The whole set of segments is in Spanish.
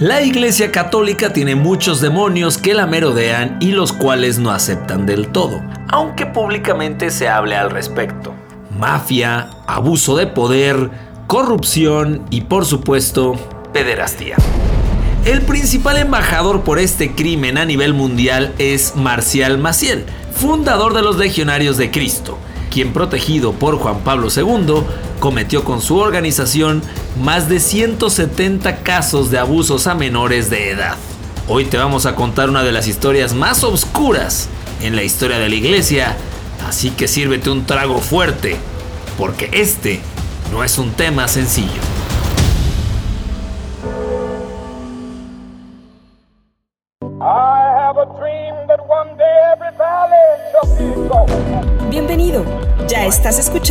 La Iglesia Católica tiene muchos demonios que la merodean y los cuales no aceptan del todo, aunque públicamente se hable al respecto. Mafia, abuso de poder, corrupción y por supuesto, pederastía. El principal embajador por este crimen a nivel mundial es Marcial Maciel, fundador de los Legionarios de Cristo, quien protegido por Juan Pablo II cometió con su organización más de 170 casos de abusos a menores de edad. Hoy te vamos a contar una de las historias más oscuras en la historia de la iglesia, así que sírvete un trago fuerte, porque este no es un tema sencillo.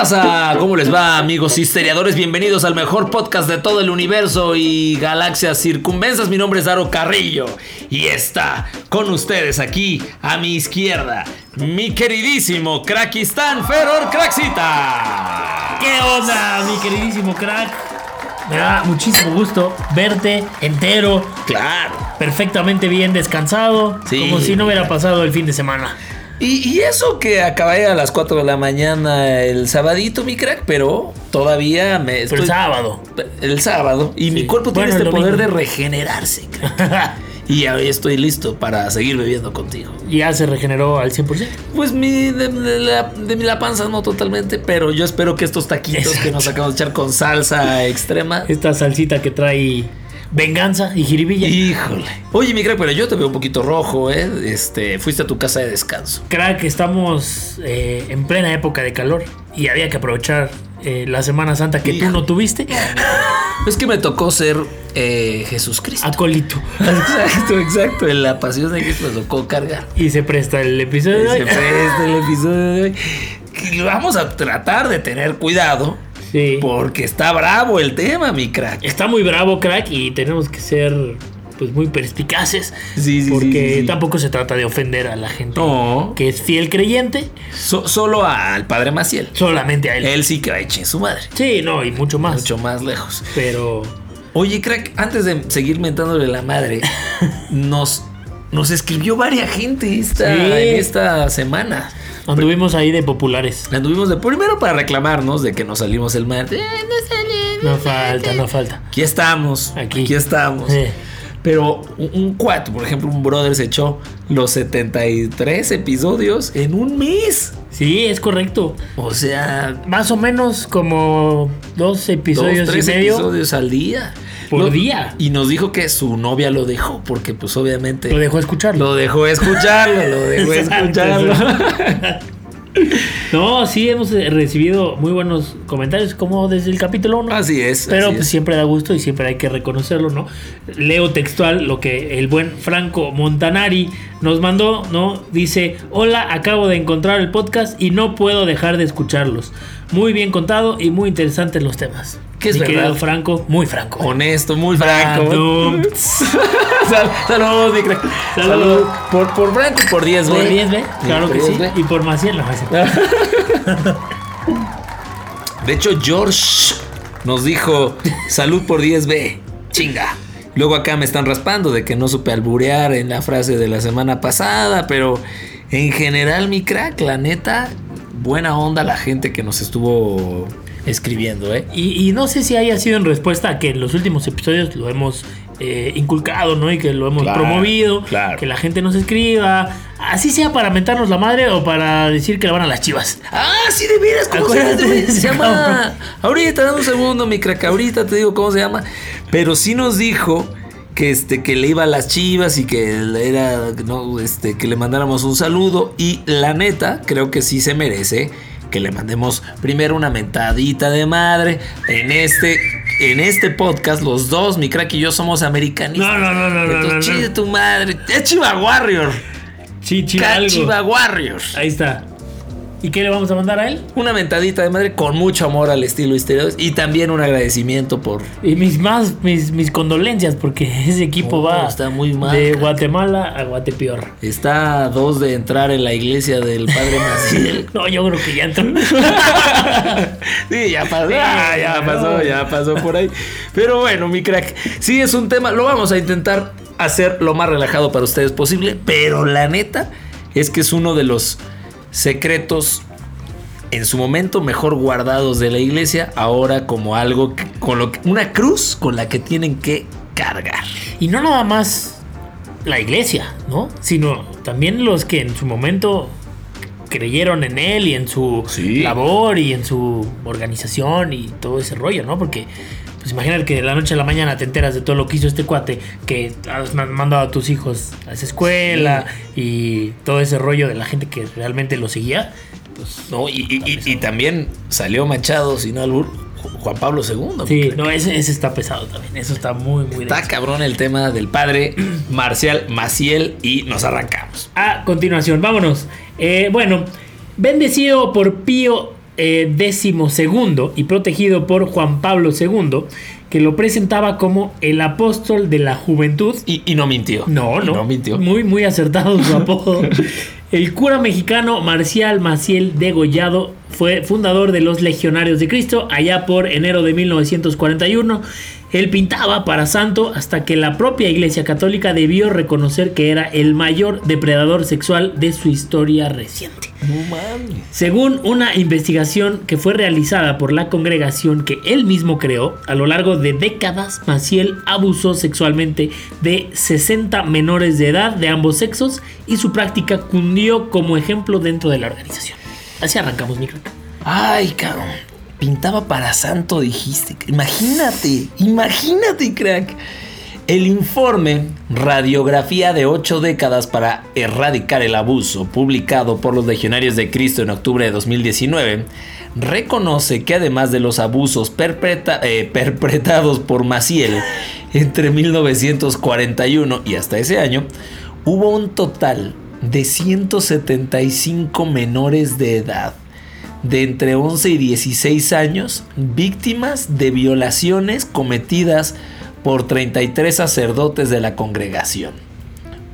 Pasa? ¿Cómo les va, amigos historiadores? Bienvenidos al mejor podcast de todo el universo y galaxias circunvensas. Mi nombre es Daro Carrillo y está con ustedes aquí a mi izquierda mi queridísimo Crackistán Feror Cracksita. ¿Qué onda, mi queridísimo crack? Me da muchísimo gusto verte entero. Claro. Perfectamente bien descansado. Como si no hubiera pasado el fin de semana. Y, eso que acabé a las 4 de la mañana el sabadito, mi crack, pero todavía me. el sábado. El sábado. Y mi cuerpo tiene este poder de regenerarse, crack. y ahora estoy listo para seguir bebiendo contigo. ¿Ya se regeneró al 100%? Pues mi, de, la, de la panza no totalmente, pero yo espero que estos taquitos que nos acabamos de echar con salsa extrema. Esta salsita que trae venganza y jiribilla. Híjole. Oye, mi crack, pero yo te veo un poquito rojo, ¿eh? Este, fuiste a tu casa de descanso. Crack, estamos eh, en plena época de calor y había que aprovechar eh, la Semana Santa que tú no tuviste. Es que me tocó ser eh, Jesús Cristo. Acolito. Exacto, exacto. En la pasión de Cristo me tocó cargar. Y se presta el episodio de hoy. Se presta el episodio de hoy. Vamos a tratar de tener cuidado porque está bravo el tema, mi crack. Está muy bravo, crack, y tenemos que ser pues muy perspicaces. Sí, sí, porque tampoco se trata de ofender a la gente que es fiel creyente. solo al padre Maciel. Solamente a él. Él sí que va a echar su madre. Sí, no, y mucho más. Mucho más lejos. Pero. Oye, crack, antes de seguir mentándole la madre, nos, nos escribió varias gente esta, en esta semana. Anduvimos ahí de populares. Anduvimos de primero para reclamarnos de que nos salimos el martes. no, falta, no falta. Aquí estamos. Aquí, aquí estamos. Pero un, cuatro, por ejemplo, un brother se echó los 73 episodios en un mes. Sí, es correcto. O sea, más o menos como dos episodios dos, tres y medio. episodios al día. Por día. Y nos dijo que su novia lo dejó, porque pues obviamente. Lo dejó escucharlo. Lo dejó escucharlo, lo dejó escucharlo. No, sí, hemos recibido muy buenos comentarios, como desde el capítulo 1. Así es. Pero pues, siempre da gusto y siempre hay que reconocerlo, ¿no? Leo textual lo que el buen Franco Montanari nos mandó, ¿no? Dice: Hola, acabo de encontrar el podcast y no puedo dejar de escucharlos. Muy bien contado y muy interesantes los temas. ¿Qué es Mi verdad? Franco, muy franco. Honesto, muy franco. Saludos, mi crack. Salud. Por, por Franco y por 10, Por 10, ¿ve? Claro que sí. Y por Maciel, no De hecho, George nos dijo salud por 10B. Chinga. Luego acá me están raspando de que no supe alburear en la frase de la semana pasada, pero en general, mi crack, la neta, buena onda la gente que nos estuvo escribiendo, ¿eh? Y, no sé si haya sido en respuesta a que en los últimos episodios lo hemos eh, inculcado, ¿no? Y que lo hemos promovido, que la gente nos escriba, así sea para mentarnos la madre o para decir que la van a las chivas. Ah, sí, de veras, ¿cómo se, se, llama? Ahorita, dame un segundo, mi crack, ahorita te digo cómo se llama. Pero sí nos dijo que este que le iba a las chivas y que era no, este que le mandáramos un saludo y la neta creo que sí se merece que le mandemos primero una mentadita de madre. En este, en este podcast, los dos, mi crack y yo, somos americanistas. No, no, no, no, Entonces, no, no, tu madre. Es Chiva Warrior. Sí, Chiva Warrior. Ahí está. ¿Y qué le vamos a mandar a él? Una mentadita de madre con mucho amor al estilo Histeriadores y también un agradecimiento por. Y mis más, mis, mis condolencias, porque ese equipo No, va está muy mal, de. Guatemala a Guatepeor. Está a dos de entrar en la iglesia del padre Maciel. No, yo creo que ya entró. Sí, ya pasó, ya pasó, ya pasó por ahí. Pero bueno, mi crack, sí es un tema, lo vamos a intentar hacer lo más relajado para ustedes posible, pero la neta es que es uno de los secretos en su momento mejor guardados de la iglesia, ahora como algo que- con lo que, una cruz con la que tienen que cargar. Y no nada más la iglesia, ¿no? Sino también los que en su momento creyeron en él y en su Sí. labor y en su organización y todo ese rollo, ¿no? Porque, pues imagínate que de la noche a la mañana te enteras de todo lo que hizo este cuate, que has ma- mandado a tus hijos a esa escuela y todo ese rollo de la gente que realmente lo seguía. Pues, ¿no? Y, y- y- y también salió Machado, si no albur, Ju- Juan Pablo II. sí, no, ese, ese está pesado también. Eso está muy, muy Está denso. cabrón el tema del padre Marcial Maciel y nos arrancamos. A continuación, vámonos. Eh, bueno, bendecido por Pío eh, XII y protegido por Juan Pablo II, que lo presentaba como el apóstol de la juventud. Y, y no mintió. No, no. No mintió. Muy, muy acertado su apodo. El cura mexicano Marcial Maciel Degollado fue fundador de los Legionarios de Cristo allá por enero de 1941. Él pintaba para santo hasta que la propia Iglesia Católica debió reconocer que era el mayor depredador sexual de su historia reciente. No mames. Según una investigación que fue realizada por la congregación que él mismo creó, a lo largo de décadas, Maciel abusó sexualmente de 60 menores de edad de ambos sexos y su práctica cundió como ejemplo dentro de la organización. Así arrancamos, mi crack. Ay, cabrón. Pintaba para santo, dijiste. Imagínate, imagínate, crack. El informe Radiografía de ocho décadas para erradicar el abuso, publicado por los Legionarios de Cristo en octubre de 2019, reconoce que además de los abusos eh, perpetrados por Maciel entre 1941 y hasta ese año, hubo un total de 175 menores de edad de entre 11 y 16 años víctimas de violaciones cometidas por 33 sacerdotes de la congregación.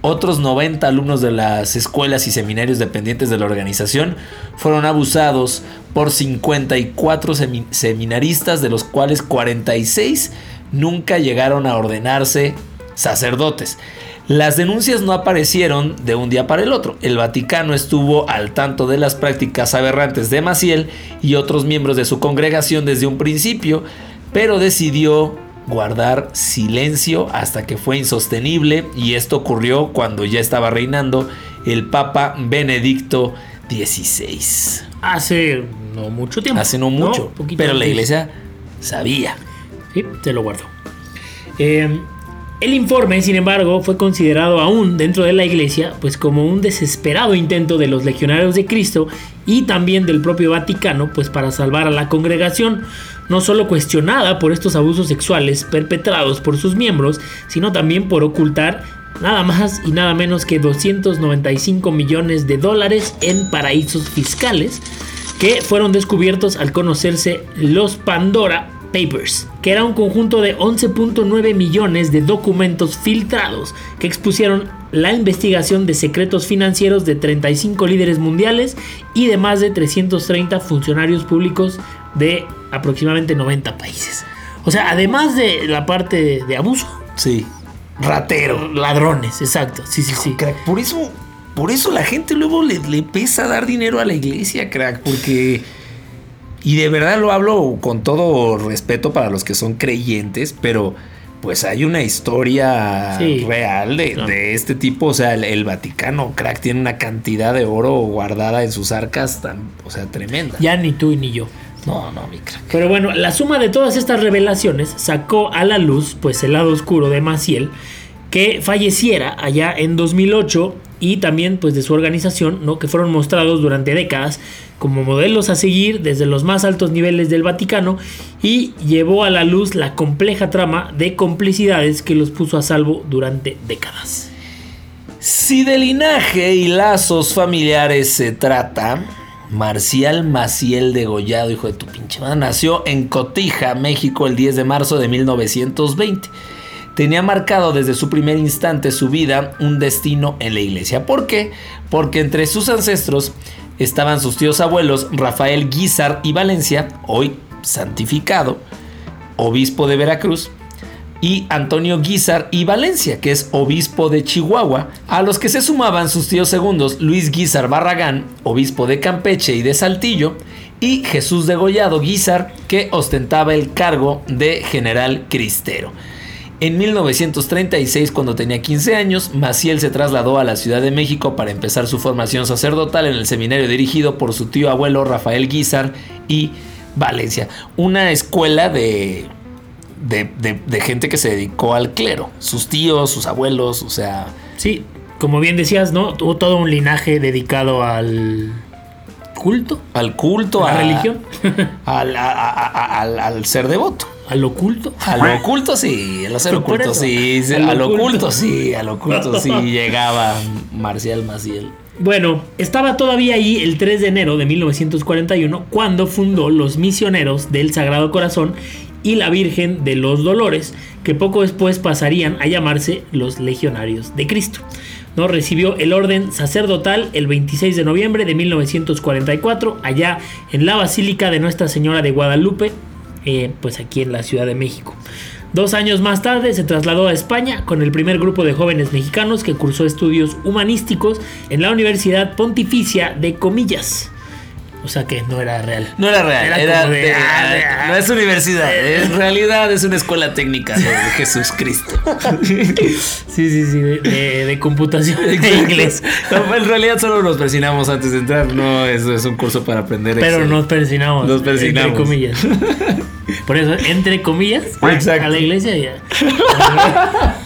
Otros 90 alumnos de las escuelas y seminarios dependientes de la organización fueron abusados por 54 semi- seminaristas, de los cuales 46 nunca llegaron a ordenarse sacerdotes. Las denuncias no aparecieron de un día para el otro. El Vaticano estuvo al tanto de las prácticas aberrantes de Maciel y otros miembros de su congregación desde un principio, pero decidió guardar silencio hasta que fue insostenible y esto ocurrió cuando ya estaba reinando el Papa Benedicto XVI. Hace no mucho tiempo. Hace no mucho, pero la iglesia sabía. Sí, te lo guardo. Eh, el informe, sin embargo, fue considerado aún dentro de la iglesia, pues como un desesperado intento de los legionarios de Cristo y también del propio Vaticano, pues para salvar a la congregación, no solo cuestionada por estos abusos sexuales perpetrados por sus miembros, sino también por ocultar nada más y nada menos que 295 millones de dólares en paraísos fiscales que fueron descubiertos al conocerse los Pandora Papers, que era un conjunto de 11.9 millones de documentos filtrados que expusieron la investigación de secretos financieros de 35 líderes mundiales y de más de 330 funcionarios públicos de aproximadamente 90 países. O sea, además de la parte de, de abuso, Sí. Ratero. ladrones, exacto. Sí, sí, sí. Crack, por eso, por eso la gente luego le, le pesa dar dinero a la iglesia, crack, porque. Y de verdad lo hablo con todo respeto para los que son creyentes, pero pues hay una historia Sí. real de este tipo. O sea, el, el Vaticano, crack, tiene una cantidad de oro guardada en sus arcas tan, o sea, tremenda. Ya ni tú ni yo. No, no, mi crack. Pero bueno, la suma de todas estas revelaciones sacó a la luz pues el lado oscuro de Maciel, que falleciera allá en 2008 y también pues de su organización, ¿no? que fueron mostrados durante décadas como modelos a seguir desde los más altos niveles del Vaticano y llevó a la luz la compleja trama de complicidades que los puso a salvo durante décadas. Si de linaje y lazos familiares se trata, Marcial Maciel Degollado, hijo de tu pinche madre, nació en Cotija, México, el 10 de marzo de 1920. Tenía marcado desde su primer instante su vida un destino en la iglesia. ¿Por qué? Porque entre sus ancestros estaban sus tíos abuelos Rafael Guizar y Valencia, hoy santificado, obispo de Veracruz, y Antonio Guizar y Valencia, que es obispo de Chihuahua, a los que se sumaban sus tíos segundos Luis Guizar Barragán, obispo de Campeche y de Saltillo, y Jesús Degollado Guizar, que ostentaba el cargo de general cristero. En 1936, cuando tenía 15 años, Maciel se trasladó a la Ciudad de México para empezar su formación sacerdotal en el seminario dirigido por su tío abuelo Rafael Guizar y Valencia, una escuela de de, gente que se dedicó al clero. Sus tíos, sus abuelos, o sea. Sí, como bien decías, ¿no? Tuvo todo un linaje dedicado al culto. Al culto, a la religión. al, al, ser devoto. ¿Al oculto? Al oculto sí, al ser oculto sí, al, oculto sí, al oculto sí llegaba Marcial Maciel. Bueno, estaba todavía ahí el 3 de enero de 1941 cuando fundó los misioneros del Sagrado Corazón y la Virgen de los Dolores, que poco después pasarían a llamarse los Legionarios de Cristo. ¿no? Recibió el orden sacerdotal el 26 de noviembre de 1944, allá en la Basílica de Nuestra Señora de Guadalupe, eh, pues aquí en la Ciudad de México. Dos años más tarde se trasladó a España con el primer grupo de jóvenes mexicanos que cursó estudios humanísticos en la Universidad Pontificia de Comillas. O sea que no era real. No era real. Era, ah, no es universidad. En realidad es una escuela técnica de Jesús Cristo. sí, sí, sí. De, computación de inglés. en realidad solo nos persinamos antes de entrar. No, eso es un curso para aprender. Pero nos persinamos. Nos persinamos. Entre comillas. Por eso, entre comillas, Exacto. a la iglesia ya.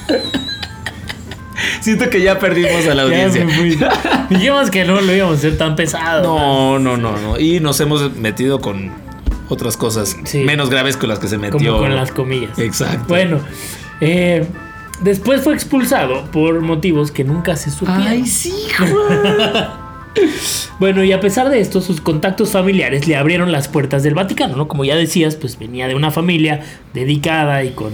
Siento que ya perdimos a la audiencia. Dijimos que no lo íbamos a hacer tan pesado. No, no, no, no. Y nos hemos metido con otras cosas menos graves con las que se metió. Como con las comillas. Exacto. Bueno, eh, después fue expulsado por motivos que nunca se supieron. Ay, sí, Bueno, y a pesar de esto, sus contactos familiares le abrieron las puertas del Vaticano, ¿no? Como ya decías, pues venía de una familia dedicada y con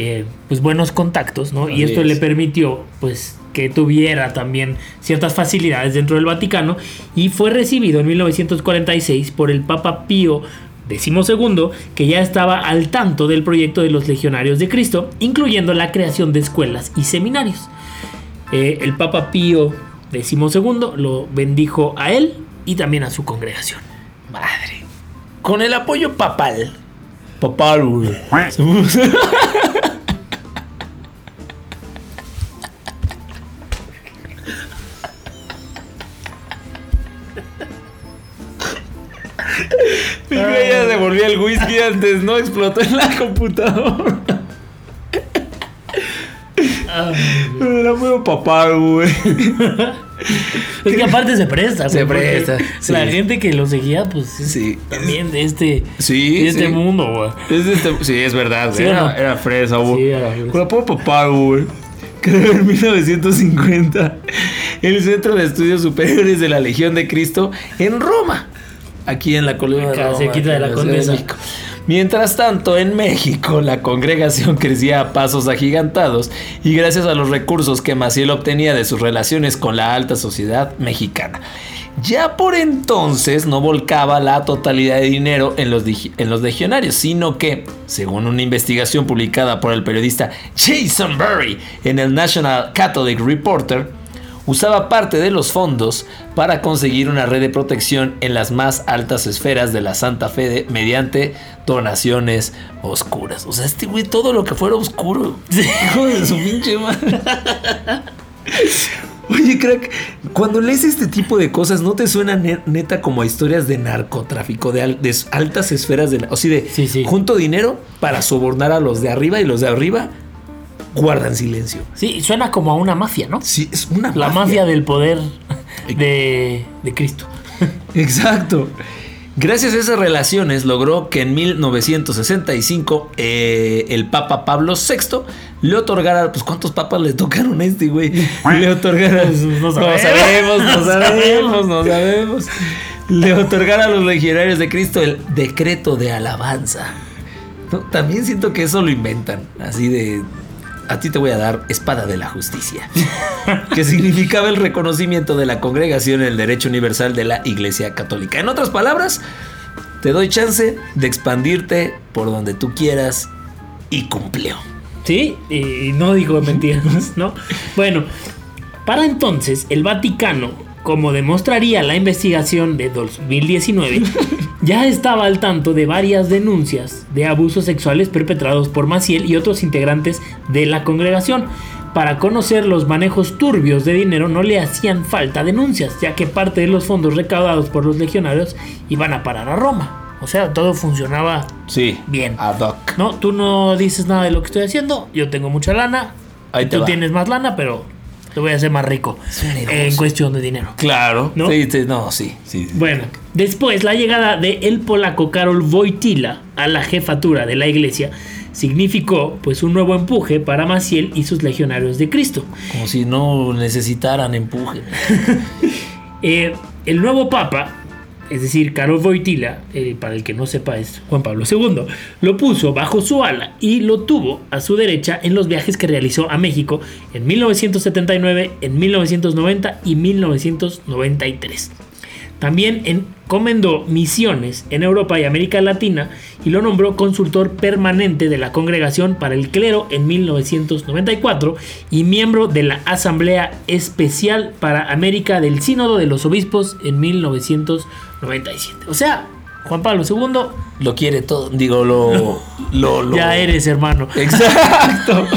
eh, pues buenos contactos, ¿no? y esto le permitió pues que tuviera también ciertas facilidades dentro del Vaticano y fue recibido en 1946 por el Papa Pío XII, que ya estaba al tanto del proyecto de los Legionarios de Cristo, incluyendo la creación de escuelas y seminarios. Eh, el Papa Pío XII lo bendijo a él y también a su congregación. Madre. Con el apoyo papal. Papal, el whisky antes, no explotó en la computadora. Era muy papá, güey. Es que aparte se presta, Se presta. La gente que lo seguía, pues sí. también de este, sí, de este mundo, güey. Este, sí, es verdad, güey. Era, era, fresa, güey. Era fresa. Con papá, güey. Creó en 1950 el Centro de Estudios Superiores de la Legión de Cristo en Roma aquí en la colonia de, de la Condesa. Mientras tanto, en México la congregación crecía a pasos agigantados y gracias a los recursos que Maciel obtenía de sus relaciones con la alta sociedad mexicana. Ya por entonces no volcaba la totalidad de dinero en los, en los legionarios, sino que, según una investigación publicada por el periodista Jason Berry en el National Catholic Reporter, usaba parte de los fondos para conseguir una red de protección en las más altas esferas de la Santa Fe mediante donaciones oscuras. O sea, este güey, todo lo que fuera oscuro. Hijo de su pinche madre. Oye, crack, cuando lees este tipo de cosas, ¿no te suena neta como a historias de narcotráfico, de, altas esferas de... O sea, de junto dinero para sobornar a los de arriba y los de arriba guardan silencio. Sí, suena como a una mafia, ¿no? Sí, es una La mafia, del poder de, de Cristo. Exacto. Gracias a esas relaciones logró que en 1965 eh, el Papa Pablo VI le otorgara, pues ¿cuántos papas le tocaron a este güey? Le otorgara, no, sabemos, no sabemos, no sabemos, le otorgara a los legionarios de Cristo el decreto de alabanza. No, También siento que eso lo inventan, así de... A ti te voy a dar espada de la justicia, que significaba el reconocimiento de la congregación en el derecho universal de la Iglesia Católica. En otras palabras, te doy chance de expandirte por donde tú quieras y cumplió. Sí, y no digo mentiras, ¿no? Bueno, para entonces el Vaticano, como demostraría la investigación de 2019, ya estaba al tanto de varias denuncias de abusos sexuales perpetrados por Maciel y otros integrantes de la congregación. Para conocer los manejos turbios de dinero no le hacían falta denuncias, ya que parte de los fondos recaudados por los legionarios iban a parar a Roma. O sea, todo funcionaba Sí, Bien. Ad hoc. no, tú no dices nada de lo que estoy haciendo. Yo tengo mucha lana. Ahí te tú va. tienes más lana, pero te voy a hacer más rico. En cuestión de dinero. Claro. ¿No? Sí, sí, no, sí, sí. sí. Bueno, después la llegada de el polaco Karol Wojtyla a la jefatura de la iglesia significó pues un nuevo empuje para Maciel y sus legionarios de Cristo. Como si no necesitaran empuje. Eh, el nuevo papa, es decir, Karol Wojtyla, eh, para el que no sepa es Juan Pablo II, lo puso bajo su ala y lo tuvo a su derecha en los viajes que realizó a México en 1979, en 1990 y 1993. También encomendó misiones en Europa y América Latina y lo nombró consultor permanente de la Congregación para el Clero en 1994 y miembro de la Asamblea Especial para América del Sínodo de los Obispos en 1997. O sea, Juan Pablo II, Lo quiere todo. Digo, lo. lo, lo- ya eres hermano, Exacto.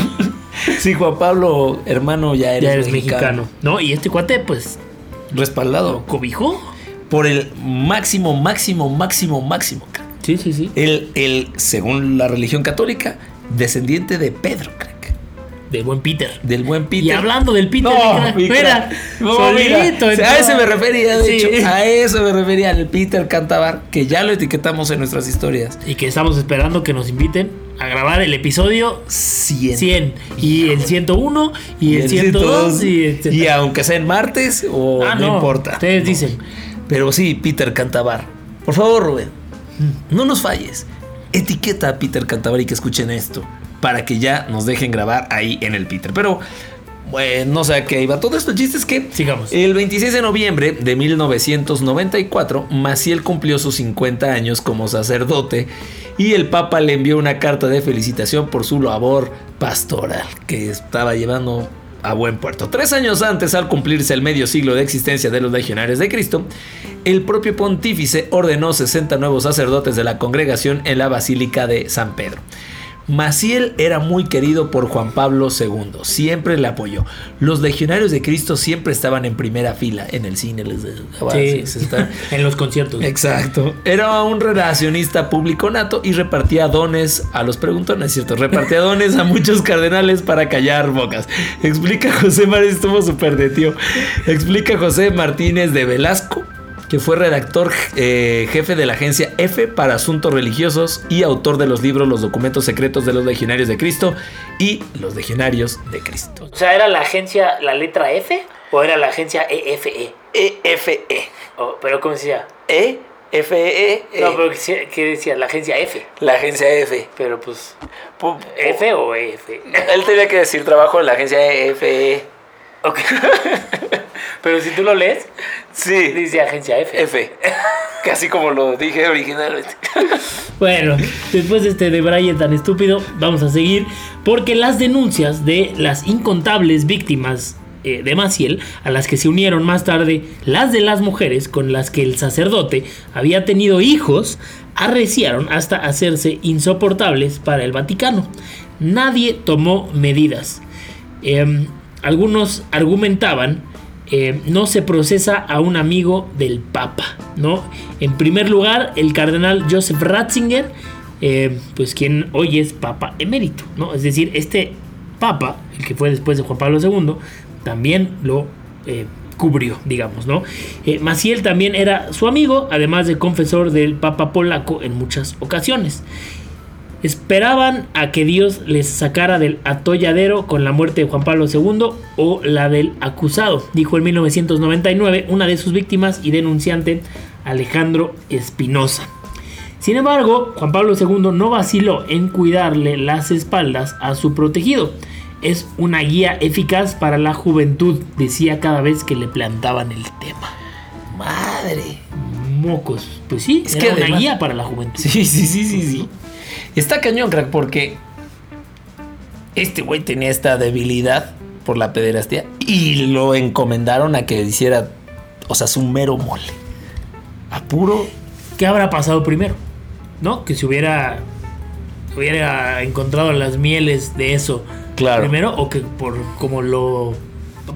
Sí, Juan Pablo, hermano, ya eres, ya eres mexicano. ¿no? Y este cuate, pues, Respaldado cobijó. por el máximo, máximo, máximo, máximo. Sí, sí, sí. El, el, según la religión católica, descendiente de Pedro, crack. De buen Peter. Del buen Peter. Y hablando del Peter, No, mira, mi mira. No, solito, o sea, a ese me refería, de Sí. hecho. A eso me refería, al Peter Cantabar, que ya lo etiquetamos en nuestras historias. Y que estamos esperando que nos inviten a grabar el episodio 100. 100 y el 101 y, el 102 y, y aunque sea en martes o Ah, no, importa. Ustedes No. dicen. Pero sí, Peter Cantabar. Por favor, Rubén, no nos falles. Etiqueta a Peter Cantabar y que escuchen esto. Para que ya nos dejen grabar ahí en el Peter. Pero, bueno, no sé a qué iba. Todo esto, el chiste es que Sigamos. el 26 de noviembre de 1994, Maciel cumplió sus 50 años como sacerdote y el Papa le envió una carta de felicitación por su labor pastoral que estaba llevando a buen puerto. Tres años antes, al cumplirse el medio siglo de existencia de los legionarios de Cristo, el propio pontífice ordenó 60 nuevos sacerdotes de la congregación en la Basílica de San Pedro. Maciel era muy querido por Juan Pablo II, siempre le apoyó. Los legionarios de Cristo siempre estaban en primera fila en el cine. Les Sí, en los conciertos. Exacto. Era un relacionista público nato y repartía dones a los preguntones, ¿cierto? Repartía dones a muchos cardenales para callar bocas. Explica José Martínez, estuvo súper de tío. Explica José Martínez de Velasco, que fue redactor eh, jefe de la agencia F para asuntos religiosos y autor de los libros Los documentos secretos de los legionarios de Cristo y Los legionarios de Cristo. O sea, ¿era la agencia la letra F o era la agencia E EFE? EFE. O- ¿Pero cómo se decía? E F E No, pero ¿qué decía? La agencia F. la agencia F. Pero pues, Pu- ¿F o EF? Él tenía que decir trabajo en la agencia EFE. Ok. pero si tú lo lees, Sí, dice agencia F. F. Casi como lo dije originalmente. Bueno, después de este de Brian tan estúpido, vamos a seguir porque las denuncias de las incontables víctimas eh, de Maciel, a las que se unieron más tarde las de las mujeres con las que el sacerdote había tenido hijos, arreciaron hasta hacerse insoportables para el Vaticano. Nadie tomó medidas. Em, algunos argumentaban eh, no se procesa a un amigo del Papa, ¿no? En primer lugar, el cardenal Joseph Ratzinger, eh, pues quien hoy es Papa emérito, ¿no? Es decir, este Papa, el que fue después de Juan Pablo II, también lo eh, cubrió, digamos, ¿no? Maciel también era su amigo, además de confesor del Papa polaco en muchas ocasiones. Esperaban a que Dios les sacara del atolladero con la muerte de Juan Pablo II o la del acusado, dijo en 1999 una de sus víctimas y denunciante Alejandro Espinosa. Sin embargo, Juan Pablo II no vaciló en cuidarle las espaldas a su protegido. Es una guía eficaz para la juventud, decía cada vez que le plantaban el tema. Madre. Mocos. Pues sí, Es que que una además- guía para la juventud. Sí, sí, sí, sí, sí. Está cañón, crack, porque este güey tenía esta debilidad por la pederastía y lo encomendaron a que hiciera, o sea, su mero mole. A puro. ¿Qué habrá pasado primero? ¿No? Que se hubiera, hubiera encontrado las mieles de eso Claro. primero o que por como lo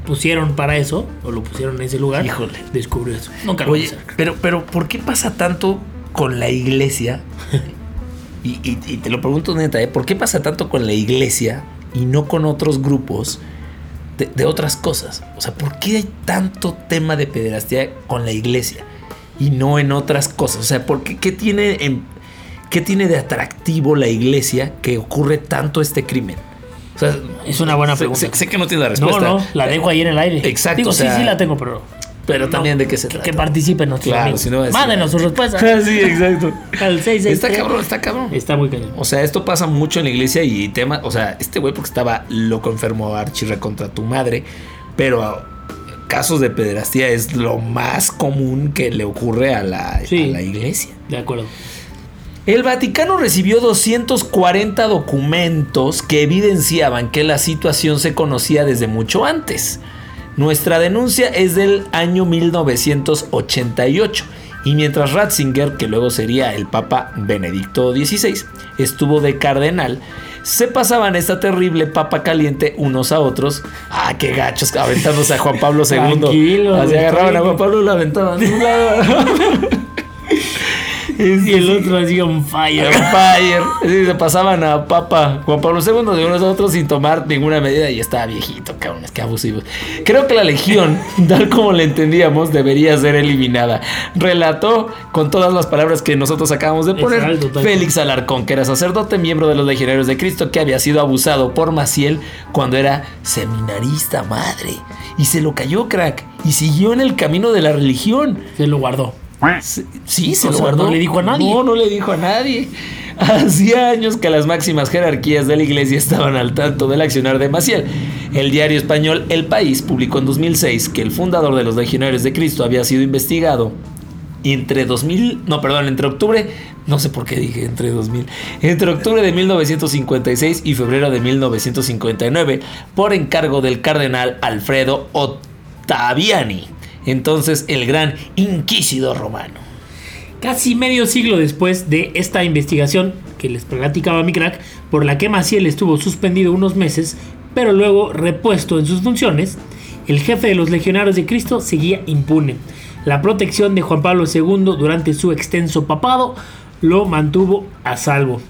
pusieron para eso o lo pusieron en ese lugar, Híjole. descubrió eso. Nunca lo Oye, pero, pero ¿por qué pasa tanto con la iglesia? Y, y- y te lo pregunto neta, ¿eh? ¿por qué pasa tanto con la iglesia y no con otros grupos de, de otras cosas? O sea, ¿por qué hay tanto tema de pederastía con la iglesia y no en otras cosas? O sea, ¿por qué, qué tiene, en- qué tiene de atractivo la iglesia que ocurre tanto este crimen? O sea, Es una buena pregunta. Sé, sé que no tiene la No, respuesta. no, la dejo ahí en el aire. Exacto, Digo, o sea, sí, sí la tengo, pero. Pero también de qué se que, trata. que participen nuestros Claro, amigos. si no Mándenos sus respuestas. sí, exacto. Al 663. Está cabrón, está cabrón. Está muy cañón. O sea, esto pasa mucho en la iglesia y tema, o sea, este güey porque estaba loco enfermo archirre contra tu madre, pero ah, casos de pederastía es lo más común que le ocurre a la, Sí. a la iglesia. De acuerdo. El Vaticano recibió 240 documentos que evidenciaban que la situación se conocía desde mucho antes. Nuestra denuncia es del año 1988 y mientras Ratzinger, que luego sería el Papa Benedicto XVI, estuvo de cardenal, se pasaban esta terrible papa caliente unos a otros. Ah, qué gachos, aventándose a Juan Pablo II. Tranquilo, Así agarraban a. Juan Pablo y lo aventaban de un lado. Y el otro así on fire. Sí, se pasaban a Papa Juan Pablo II de unos a otros sin tomar ninguna medida y estaba viejito, cabrón, es que abusivos. Creo que la legión, tal como la entendíamos, debería ser eliminada. Relató con todas las palabras que nosotros acabamos de poner Exacto, Félix Alarcón, que era sacerdote, miembro de los legionarios de Cristo, que había sido abusado por Maciel cuando era seminarista, madre. Y se lo cayó, crack, y siguió en el camino de la religión. Se lo guardó. Sí, Sí, se O lo sea, guardó. no le dijo a nadie. No, no le dijo a nadie. Hacía años que las máximas jerarquías de la iglesia estaban al tanto del accionar de Maciel. El diario español El País publicó en 2006 que el fundador de los Legionarios de Cristo había sido investigado y entre 2000, no, perdón, entre octubre, no sé por qué dije entre 2000, entre octubre de 1956 y febrero de 1959 por encargo del cardenal Alfredo Ottaviani, entonces el gran inquisidor romano. Casi medio siglo después de esta investigación que les platicaba mi crack, por la que Maciel estuvo suspendido unos meses, pero luego repuesto en sus funciones, el jefe de los legionarios de Cristo seguía impune. La protección de Juan Pablo II durante su extenso papado lo mantuvo a salvo.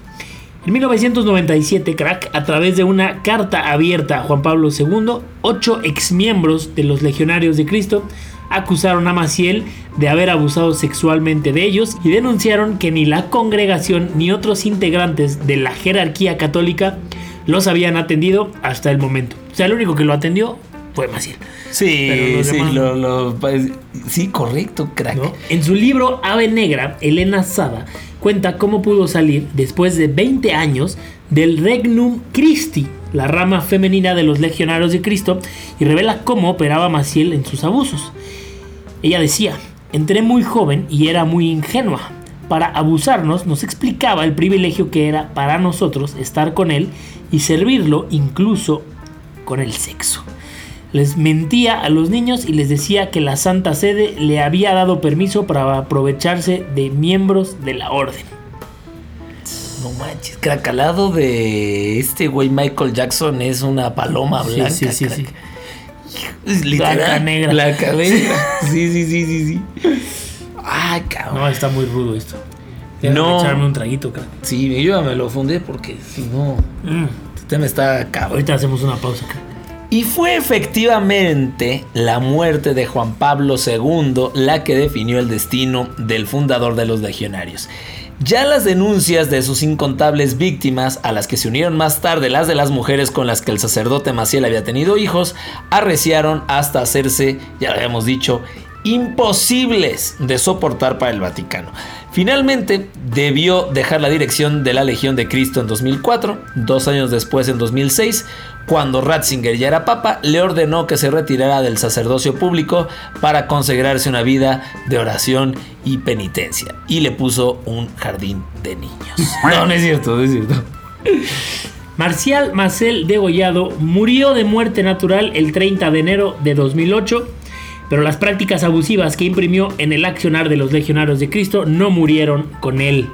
En 1997, crack, a través de una carta abierta a Juan Pablo II, ocho exmiembros de los Legionarios de Cristo acusaron a Maciel de haber abusado sexualmente de ellos y denunciaron que ni la congregación ni otros integrantes de la jerarquía católica los habían atendido hasta el momento. O sea, el único que lo atendió fue Maciel. Sí, sí, demás lo- lo- pues, sí, correcto, crack. ¿no? En su libro Ave Negra, Elena Sada cuenta cómo pudo salir después de 20 años del Regnum Christi, la rama femenina de los legionarios de Cristo, y revela cómo operaba Maciel en sus abusos. Ella decía, entré muy joven y era muy ingenua. Para abusarnos nos explicaba el privilegio que era para nosotros estar con él y servirlo incluso con el sexo. Les mentía a los niños y les decía que la Santa Sede le había dado permiso para aprovecharse de miembros de la orden. No manches, crack, al lado de este güey Michael Jackson es una paloma Sí, blanca, sí, sí, crack. sí. Es literal, Blanca negra. Blanca negra. Sí, sí, sí, sí, sí. Ay, cabrón. No, está muy rudo esto. Déjame No. echarme un traguito, cara. Sí, yo me lo fundí porque si no, Mm. este tema está cabrón. Ahorita hacemos una pausa, cara. Y fue efectivamente la muerte de Juan Pablo II la que definió el destino del fundador de los legionarios. Ya las denuncias de sus incontables víctimas, a las que se unieron más tarde las de las mujeres con las que el sacerdote Maciel había tenido hijos, arreciaron hasta hacerse, ya lo habíamos dicho, imposibles de soportar para el Vaticano. Finalmente, debió dejar la dirección de la Legión de Cristo en 2004. Dos años después, en 2006, cuando Ratzinger ya era papa, le ordenó que se retirara del sacerdocio público para consagrarse una vida de oración y penitencia. Y le puso un jardín de niños. No, no es cierto, no es cierto. Marcial Marcel Degollado murió de muerte natural el 30 de enero de 2008 pero las prácticas abusivas que imprimió en el accionar de los legionarios de Cristo no murieron con él.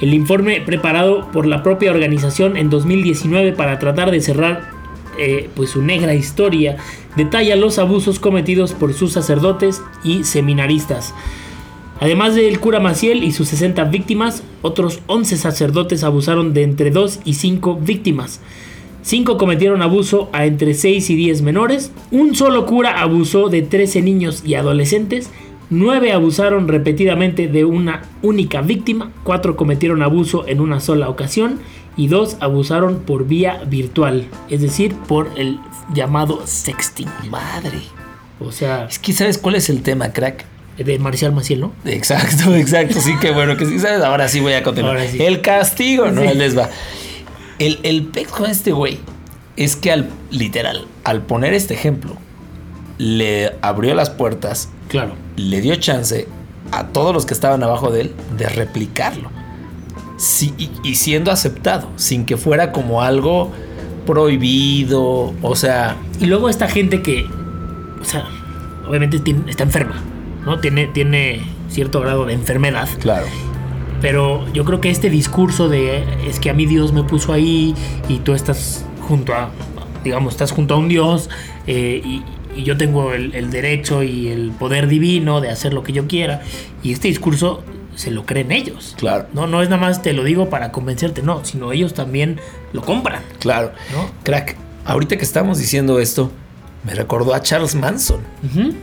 El informe preparado por la propia organización en 2019 para tratar de cerrar eh, pues su negra historia detalla los abusos cometidos por sus sacerdotes y seminaristas. Además del cura Maciel y sus 60 víctimas, otros 11 sacerdotes abusaron de entre 2 y 5 víctimas. 5 cometieron abuso a entre 6 y 10 menores, un solo cura abusó de 13 niños y adolescentes, 9 abusaron repetidamente de una única víctima, 4 cometieron abuso en una sola ocasión y 2 abusaron por vía virtual, es decir, por el llamado sexting. Madre. O sea, Es que sabes cuál es el tema, crack. de Marcial Maciel, ¿no? Exacto, exacto. Sí, que bueno que sí sabes. Ahora sí voy a continuar. Sí. El castigo, ¿no? Sí. Les va. El, el pex con este güey es que al literal, al poner este ejemplo, le abrió las puertas, Claro. le dio chance a todos los que estaban abajo de él de replicarlo. Sí, y, y siendo aceptado, sin que fuera como algo prohibido. O sea, Y luego esta gente que, o sea, obviamente tiene- está enferma, ¿no? Tiene, tiene cierto grado de enfermedad. claro. Pero yo creo que este discurso de es que a mí Dios me puso ahí y tú estás junto a, digamos, estás junto a un Dios eh, y, y yo tengo el, el derecho y el poder divino de hacer lo que yo quiera. Y este discurso se lo creen ellos. Claro. No, no es nada más te lo digo para convencerte, no, sino ellos también lo compran. Claro. ¿No? Crack, ahorita que estamos diciendo esto, me recordó a Charles Manson. Ujú.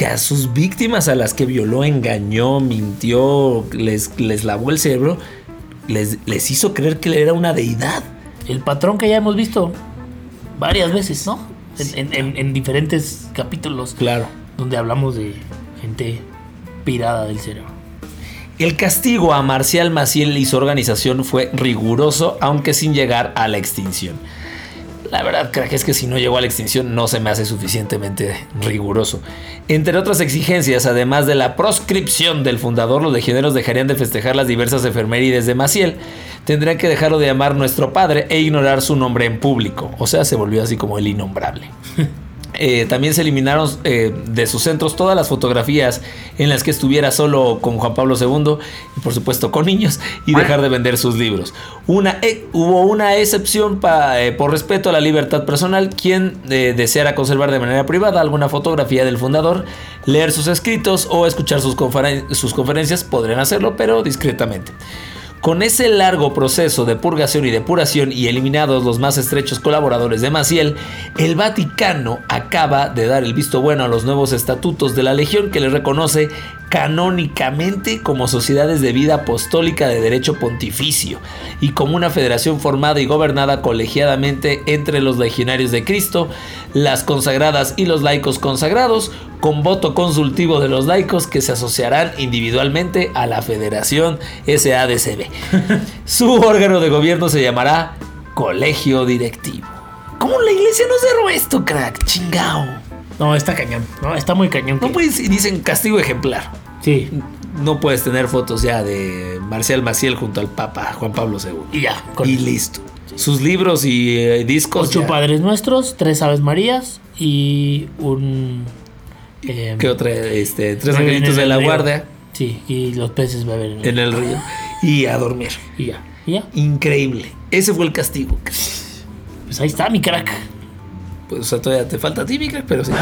Que a sus víctimas a las que violó, engañó, mintió, les, les lavó el cerebro, les, les hizo creer que era una deidad. El patrón que ya hemos visto varias veces, ¿no? En, en- en- en diferentes capítulos Claro. donde hablamos de gente pirada del cerebro. El castigo a Marcial Maciel y su organización fue riguroso, aunque sin llegar a la extinción. La verdad, crack, es que si no llegó a la extinción no se me hace suficientemente riguroso. Entre otras exigencias, además de la proscripción del fundador, los legioneros dejarían de festejar las diversas efemérides de Maciel, tendrían que dejarlo de llamar nuestro padre e ignorar su nombre en público. O sea, se volvió así como el innombrable. Eh, también se eliminaron eh, de sus centros todas las fotografías en las que estuviera solo con Juan Pablo II y por supuesto con niños y dejar de vender sus libros. Una, eh, hubo una excepción pa- por respeto a la libertad personal, quien deseara conservar de manera privada alguna fotografía del fundador, leer sus escritos o escuchar sus, conferen- sus conferencias podrían hacerlo, pero discretamente. Con ese largo proceso de purgación y depuración y eliminados los más estrechos colaboradores de Maciel, el Vaticano acaba de dar el visto bueno a los nuevos estatutos de la Legión que le reconoce canónicamente como sociedades de vida apostólica de derecho pontificio y como una federación formada y gobernada colegiadamente entre los legionarios de Cristo, las consagradas y los laicos consagrados, con voto consultivo de los laicos que se asociarán individualmente a la Federación SADCB. Su órgano de gobierno se llamará Colegio Directivo. ¿Cómo la iglesia no cerró esto, crack? Chingao. No, está cañón, ¿no? Está muy cañón. No que- y dicen castigo ejemplar. Sí, No puedes tener fotos ya de Marcial Maciel junto al Papa Juan Pablo II. y ya. Con Y listo. Sus libros y eh, discos. ocho ya. padres nuestros, tres aves marías y un... eh, ¿Qué otra? Este, tres angelitos de la río. guardia Sí, y los peces beben en el- en el río. Y a dormir. Y ya, y ya. Increíble. Ese fue el castigo. Pues ahí está mi crack. Pues o sea, todavía te falta a ti, mi crack, pero sí.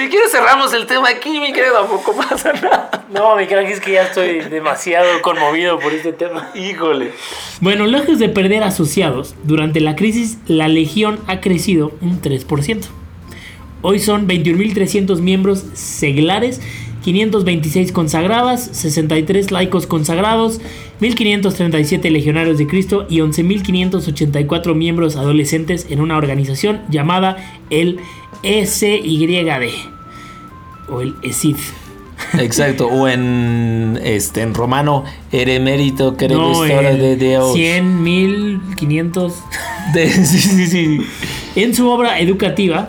Si quieres cerramos el tema aquí, mi querido, tampoco pasa nada. No, mi crack, es que ya estoy demasiado conmovido por este tema. Híjole. Bueno, lejos de perder asociados, durante la crisis la legión ha crecido un 3%. Hoy son 21.300 miembros seglares 526 consagradas, 63 laicos consagrados, 1537 legionarios de Cristo y 11.584 miembros adolescentes en una organización llamada el SYD o el ESID. Exacto, o en este en romano, eremérito, No, de Dios. 100, 1500. De- sí, sí, sí. En su obra educativa,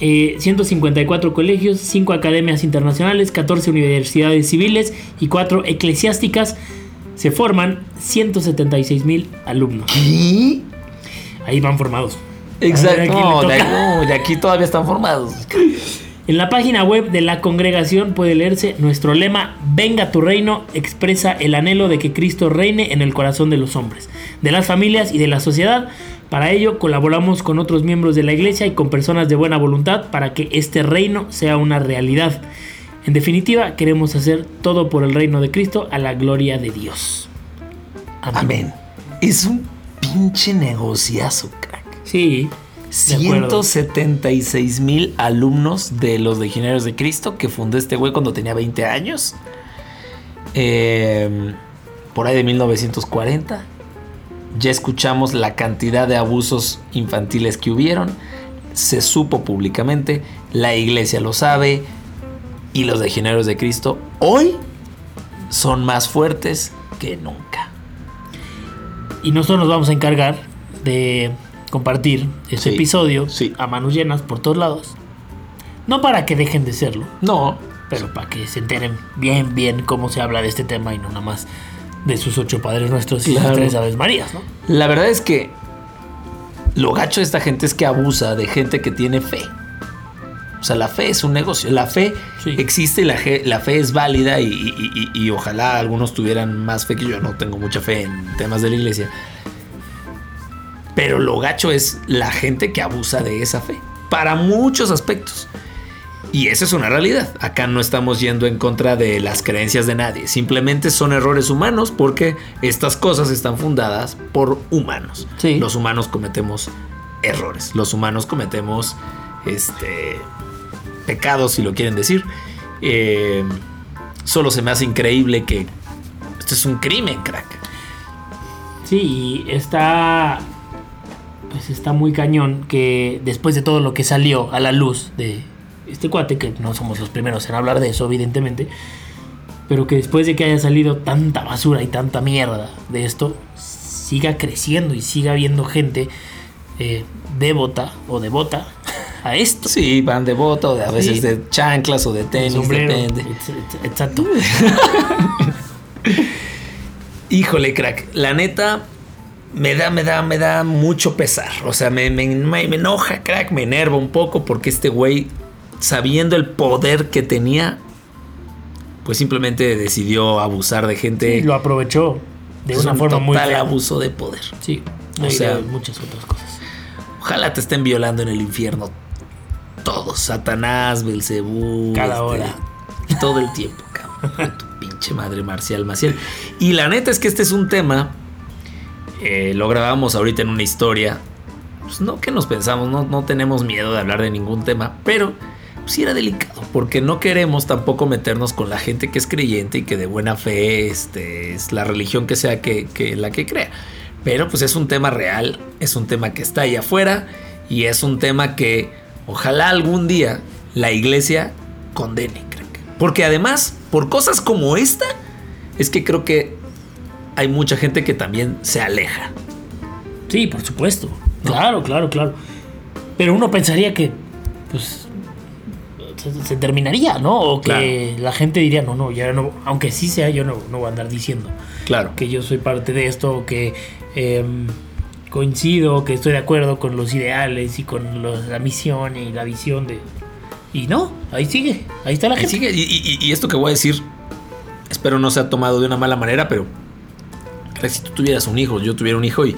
eh, 154 colegios, 5 academias internacionales, 14 universidades civiles y 4 eclesiásticas se forman 176 mil alumnos. ¿Qué? Ahí van formados. Exacto. ver, ¿a quién No, de, toca? no, de aquí todavía están formados. En la página web de la congregación puede leerse nuestro lema Venga tu reino expresa el anhelo de que Cristo reine en el corazón de los hombres, de las familias y de la sociedad. Para ello colaboramos con otros miembros de la iglesia y con personas de buena voluntad para que este reino sea una realidad. En definitiva, queremos hacer todo por el reino de Cristo a la gloria de Dios. Amén. Es un pinche negociazo, crack. Sí. de acuerdo. 176 mil alumnos de los Legionarios de Cristo que fundó este güey cuando tenía 20 años. Eh, por ahí de 1940. Ya escuchamos la cantidad de abusos infantiles que hubieron. Se supo públicamente. La iglesia lo sabe. Y los Legionarios de Cristo hoy son más fuertes que nunca. Y nosotros nos vamos a encargar de compartir este Sí, episodio sí. a manos llenas por todos lados. No para que dejen de serlo, No, pero para que se enteren bien, bien cómo se habla de este tema y no nada más de sus ocho padres nuestros y Claro. sus tres aves marías, ¿no? La verdad es que lo gacho de esta gente es que abusa de gente que tiene fe. O sea, la fe es un negocio. La fe Sí. existe y la, la fe es válida y, y- y- y ojalá algunos tuvieran más fe que yo. No tengo mucha fe en temas de la iglesia. Pero lo gacho es la gente que abusa de esa fe. Para muchos aspectos. Y esa es una realidad. Acá no estamos yendo en contra de las creencias de nadie. Simplemente son errores humanos porque estas cosas están fundadas por humanos. Sí. Los humanos cometemos errores. Los humanos cometemos este pecados, si lo quieren decir. Eh, solo se me hace increíble que esto es un crimen, crack. Sí, está. Pues está muy cañón que después de todo lo que salió a la luz de este cuate, que no somos los primeros en hablar de eso, evidentemente, pero que después de que haya salido tanta basura y tanta mierda de esto, siga creciendo y siga habiendo gente eh, devota o devota a esto. Sí, van de bota o de, a veces Sí. de chanclas o de tenis, Sombrero, depende. ex- ex- Exacto. Híjole, crack, la neta me da, me da, me da mucho pesar. O sea, me, me- me- enoja, crack, me enerva un poco porque este güey, sabiendo el poder que tenía, pues simplemente decidió abusar de gente. Sí, lo aprovechó de Es una un forma muy total abuso de poder. Sí, O sea- muchas otras cosas. Ojalá te estén violando en el infierno todos. Satanás, Belcebú. Cada hora. Todo el tiempo, cabrón. tu pinche madre marcial, Maciel. Y la neta es que este es un tema. Eh, lo grabamos ahorita en una historia. Pues no que nos pensamos, no, no tenemos miedo de hablar de ningún tema, pero sí era delicado, porque no queremos tampoco meternos con la gente que es creyente y que de buena fe este, es la religión que sea que, que la que crea. Pero pues es un tema real, es un tema que está ahí afuera y es un tema que ojalá algún día la iglesia condene. Porque además, por cosas como esta, es que creo que hay mucha gente que también se aleja. Sí, por supuesto. ¿No? Claro, claro, claro. Pero uno pensaría que, pues, se, se terminaría, ¿no? O que la gente diría, no, no, ya no, aunque sí sea, yo no, no voy a andar diciendo Claro. que yo soy parte de esto, que em, coincido, que estoy de acuerdo con los ideales y con los- la misión y la visión de... Y no, ahí sigue, ahí está la Ahí gente. sigue, y, y- y esto que voy a decir, espero no sea tomado de una mala manera, pero si tú tuvieras un hijo, yo tuviera un hijo y,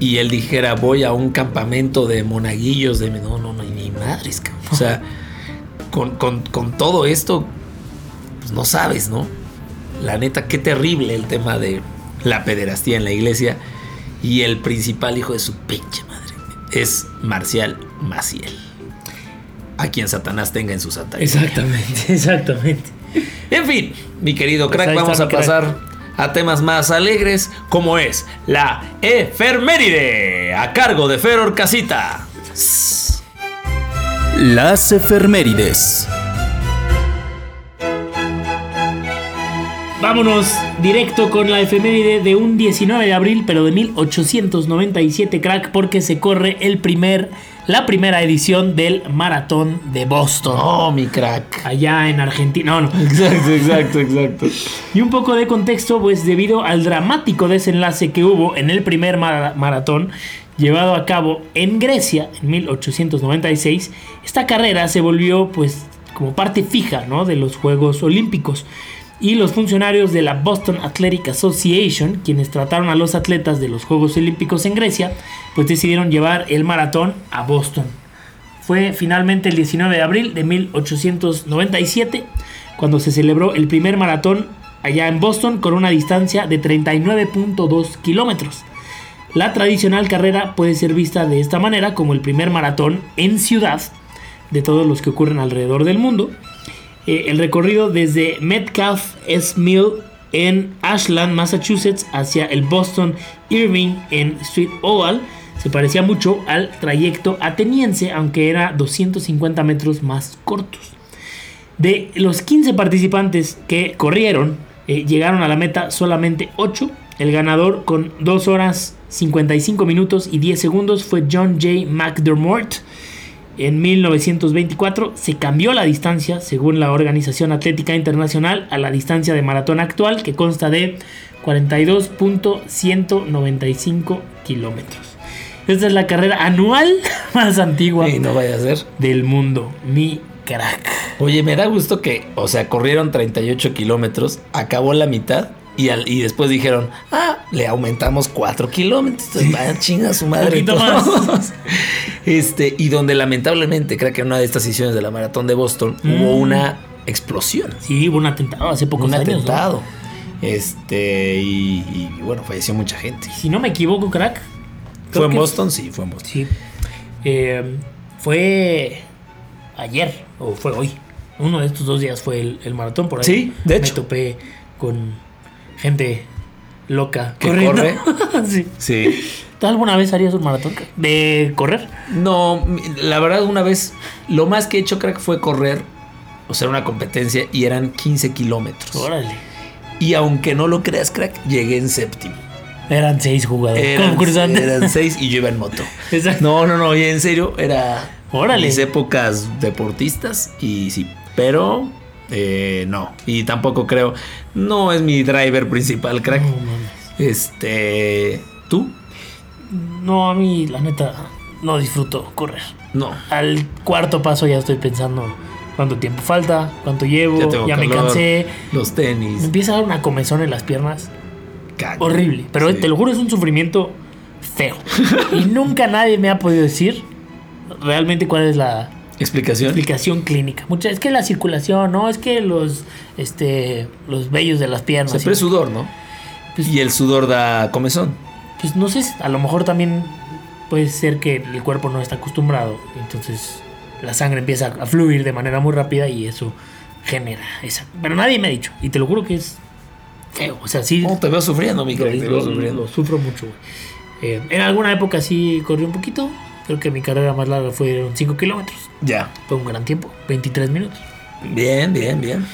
y él dijera, voy a un campamento de monaguillos, de no, no, no, ni madres, cabrón. O sea, con, con- con todo esto, pues no sabes, ¿no? La neta, qué terrible el tema de la pederastía en la iglesia. Y el principal hijo de su pinche madre es Marcial Maciel. a quien Satanás tenga en su satanismo. Exactamente, exactamente. En fin, mi querido Pues crack, vamos a crack. pasar a temas más alegres, como es la efeméride, a cargo de Feror Casita. Las efemérides. Vámonos directo con la efeméride de un 19 de abril, pero de 1897, crack, porque se corre el primer, la primera edición del Maratón de Boston. Oh, mi crack. Allá en Argentina. No, no. Exacto, exacto, exacto. Y un poco de contexto, pues debido al dramático desenlace que hubo en el primer mara- maratón llevado a cabo en Grecia en 1896, esta carrera se volvió pues como parte fija ¿no? de los Juegos Olímpicos. Y los funcionarios de la Boston Athletic Association, quienes trataron a los atletas de los Juegos Olímpicos en Grecia, pues decidieron llevar el maratón a Boston. Fue finalmente el 19 de abril de 1897 cuando se celebró el primer maratón allá en Boston con una distancia de 39.2 kilómetros. La tradicional carrera puede ser vista de esta manera como el primer maratón en ciudad de todos los que ocurren alrededor del mundo. Eh, el recorrido desde Metcalf S. Mill en Ashland, Massachusetts, hacia el Boston Irving en Street Oval se parecía mucho al trayecto ateniense, aunque era 250 metros más cortos. De los 15 participantes que corrieron, eh, llegaron a la meta solamente 8. El ganador con 2 horas 55 minutos y 10 segundos fue John J. McDermott. En 1924 se cambió la distancia, según la Organización Atlética Internacional, a la distancia de maratón actual, que consta de 42.195 kilómetros. Esta es la carrera anual más antigua Y no vaya a ser. del mundo. Mi crack. Oye, me da gusto que, o sea, corrieron 38 kilómetros, acabó la mitad y, al- y después dijeron, ah, le aumentamos 4 kilómetros. Entonces, vaya chinga su madre. Todos. más. Este, y donde lamentablemente, creo que en una de estas sesiones de la maratón de Boston Mm. hubo una explosión, Sí, hubo un atentado hace pocos un atentado. Este, y, y, bueno, falleció mucha gente. Si no me equivoco, crack. ¿Fue en Boston? Sí, fue en Boston. Sí. Eh, fue ayer o fue hoy. Uno de estos dos días fue el, el maratón por ahí. Sí, de hecho. Me topé con gente loca ¿Que corriendo. corre? sí. Sí. ¿Tú alguna vez harías un maratón? ¿De correr? No, la verdad una vez, lo más que he hecho, crack, fue correr, o sea, una competencia y eran 15 kilómetros. Órale. Y aunque no lo creas, crack, llegué en séptimo. Eran seis jugadores Eran, concursantes. eran seis y yo iba en moto. Exacto. No, no, no, y en serio, era Órale. mis épocas deportistas y sí, pero eh, no. Y tampoco creo, no es mi driver principal, crack. No. Este, ¿tú? No, a mí, la neta, no disfruto correr. No. Al cuarto paso ya estoy pensando cuánto tiempo falta, cuánto llevo, Ya me cansé. Los Me tenis. empieza a dar una comezón en las piernas. caca. Horrible. Pero Sí. te lo juro, es un sufrimiento feo. y nunca nadie me ha podido decir realmente cuál es la ¿Explicación? explicación clínica. Mucha, es que la circulación, no, es que los este los vellos de las piernas. Siempre es sudor, ¿no? Pues- y el sudor da comezón. Pues no sé, a lo mejor también puede ser que el cuerpo no está acostumbrado. Entonces la sangre empieza a fluir de manera muy rápida y eso genera esa. Pero nadie me ha dicho. Y te lo juro que es feo. O sea, sí. Oh, te veo sufriendo, mi lo- sufriendo. lo sufro mucho, güey. Eh, en alguna época sí corrí un poquito. Creo que mi carrera más larga fueron 5 kilómetros. Ya. Fue un gran tiempo, 23 minutos. Bien, bien, bien.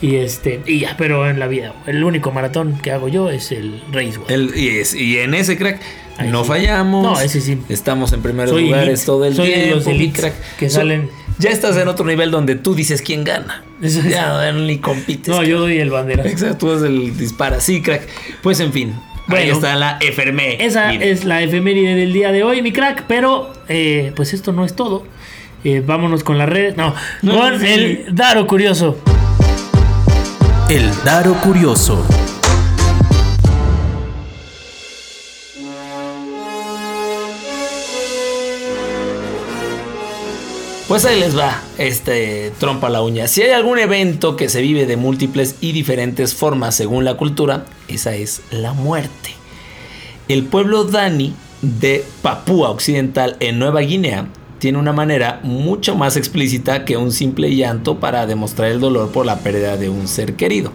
Y este, y ya, pero en la vida, el único maratón que hago yo es el Race. El- y, es- y en ese crack Ahí no sí. fallamos. No, ese sí. Estamos en primeros Soy lugares elite. todo el Soy tiempo. los elites crack. que So- salen- ya estás en otro nivel donde tú dices quién gana. Eso es- Ya ni compites. No, yo doy el bandera. Exacto, tú eres el dispara. Sí, crack. Pues en fin. Ahí Bueno. está la enfermé. Esa es la efeméride del día de hoy, mi crack. Pero, eh, pues esto no es todo. Eh, vámonos con las redes. No, No, con sí. el Daro Curioso. El Daro Curioso. Pues ahí les va, este trompa la uña. Si hay algún evento que se vive de múltiples y diferentes formas según la cultura, esa es la muerte. El pueblo Dani de Papúa Occidental en Nueva Guinea tiene una manera mucho más explícita que un simple llanto para demostrar el dolor por la pérdida de un ser querido.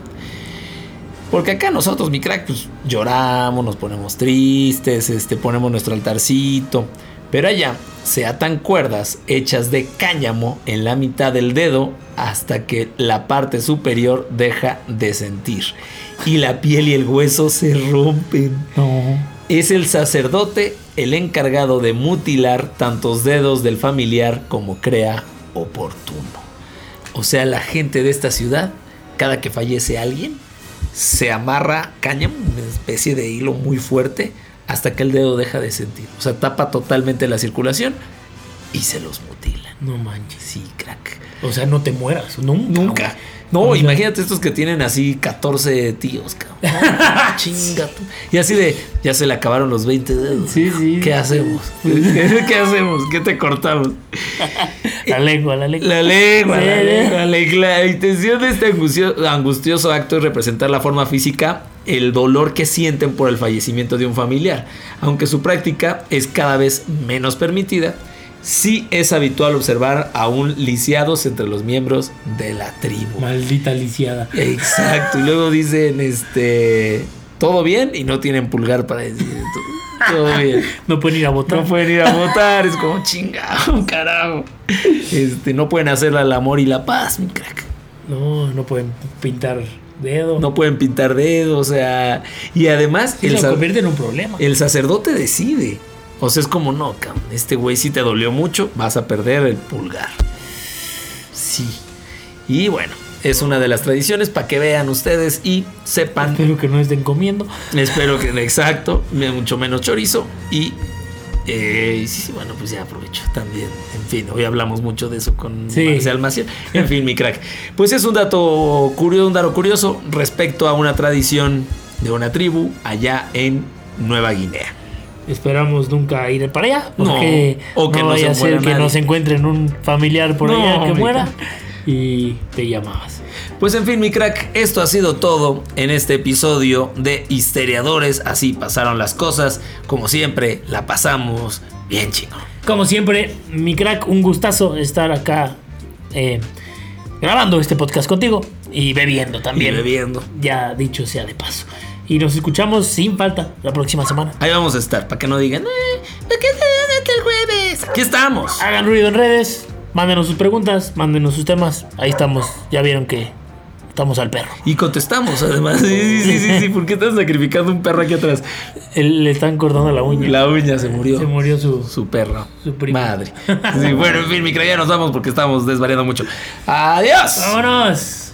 Porque acá nosotros, mi crack, pues lloramos, nos ponemos tristes, este, ponemos nuestro altarcito. Pero allá se atan cuerdas hechas de cáñamo en la mitad del dedo hasta que la parte superior deja de sentir. Y la piel y el hueso se rompen. No. Es el sacerdote el encargado de mutilar tantos dedos del familiar como crea oportuno. O sea, la gente de esta ciudad, cada que fallece alguien, se amarra cáñamo, una especie de hilo muy fuerte, hasta que el dedo deja de sentir. O sea, tapa totalmente la circulación y se los mutilan. No manches. Sí, crack. O sea, no te mueras. Nunca. Nunca. No, O sea- imagínate estos que tienen así 14 tíos, cabrón. Chinga tú. Y así de, ya se le acabaron los 20 dedos. Sí, sí. ¿Qué hacemos? ¿Qué hacemos? ¿Qué te cortamos? La lengua, la lengua. La lengua, Sí, la lengua, la lengua. La intención de este angustio- angustioso acto es representar la forma física, el dolor que sienten por el fallecimiento de un familiar. Aunque su práctica es cada vez menos permitida, sí es habitual observar aún lisiados entre los miembros de la tribu. Maldita lisiada. Exacto. Y luego dicen, este, todo bien y no tienen pulgar para decir todo bien. No pueden ir a votar. No pueden ir a votar, es como chingado, carajo. Este, no pueden hacer el amor y la paz, mi crack. No, no pueden pintar dedo. No pueden pintar dedos, o sea. Y además, Sí, el, se sa- convierte en un problema. el sacerdote decide. O sea, es como, no, cabrón, este güey si te dolió mucho, vas a perder el pulgar. Sí. Y bueno, es una de las tradiciones para que vean ustedes y sepan. Espero que no estén comiendo. Espero que, exacto, mucho menos chorizo. Y, eh, y sí, sí, bueno, pues ya aprovecho también. En fin, hoy hablamos mucho de eso con Sí. Marcial Maciel. En fin, mi crack. Pues es un dato curioso, un dato curioso respecto a una tradición de una tribu allá en Nueva Guinea. Esperamos nunca ir para allá. Porque No, o que no vaya se a ser que nos encuentren un familiar por No, allá que muera. Y te llamabas. Pues en fin, mi crack, esto ha sido todo en este episodio de Histeriadores. Así pasaron las cosas. Como siempre, la pasamos bien chingón. Como siempre, mi crack, un gustazo estar acá eh, grabando este podcast contigo y bebiendo también. Y bebiendo. Ya dicho sea de paso. Y nos escuchamos sin falta la próxima semana. Ahí vamos a estar, para que no digan, eh, ¿por qué se hasta el jueves? Aquí estamos. Hagan ruido en redes, mándenos sus preguntas, mándenos sus temas. Ahí estamos. Ya vieron que estamos al perro. Y contestamos, además. Sí, sí, sí, sí, sí. ¿Por qué estás sacrificando un perro aquí atrás? Él- le están cortando la uña. La uña se murió. Se murió su. Su perro. Su primo. Madre. Sí, bueno, en fin, mi ya nos vamos porque estamos desvariando mucho. Adiós. ¡Vámonos!